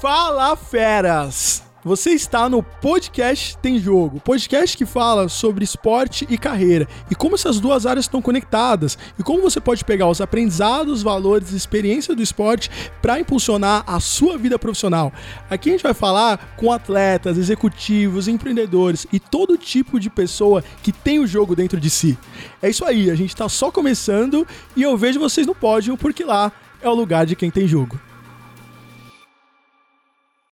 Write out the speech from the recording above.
Fala feras! Você está no podcast Tem Jogo, podcast que fala sobre esporte e carreira e como essas duas áreas estão conectadas e como você pode pegar os aprendizados, valores e experiência do esporte para impulsionar a sua vida profissional. Aqui a gente vai falar com atletas, executivos, empreendedores e todo tipo de pessoa que tem o jogo dentro de si. É isso aí, a gente está só começando e eu vejo vocês no pódio porque lá é o lugar de quem tem jogo.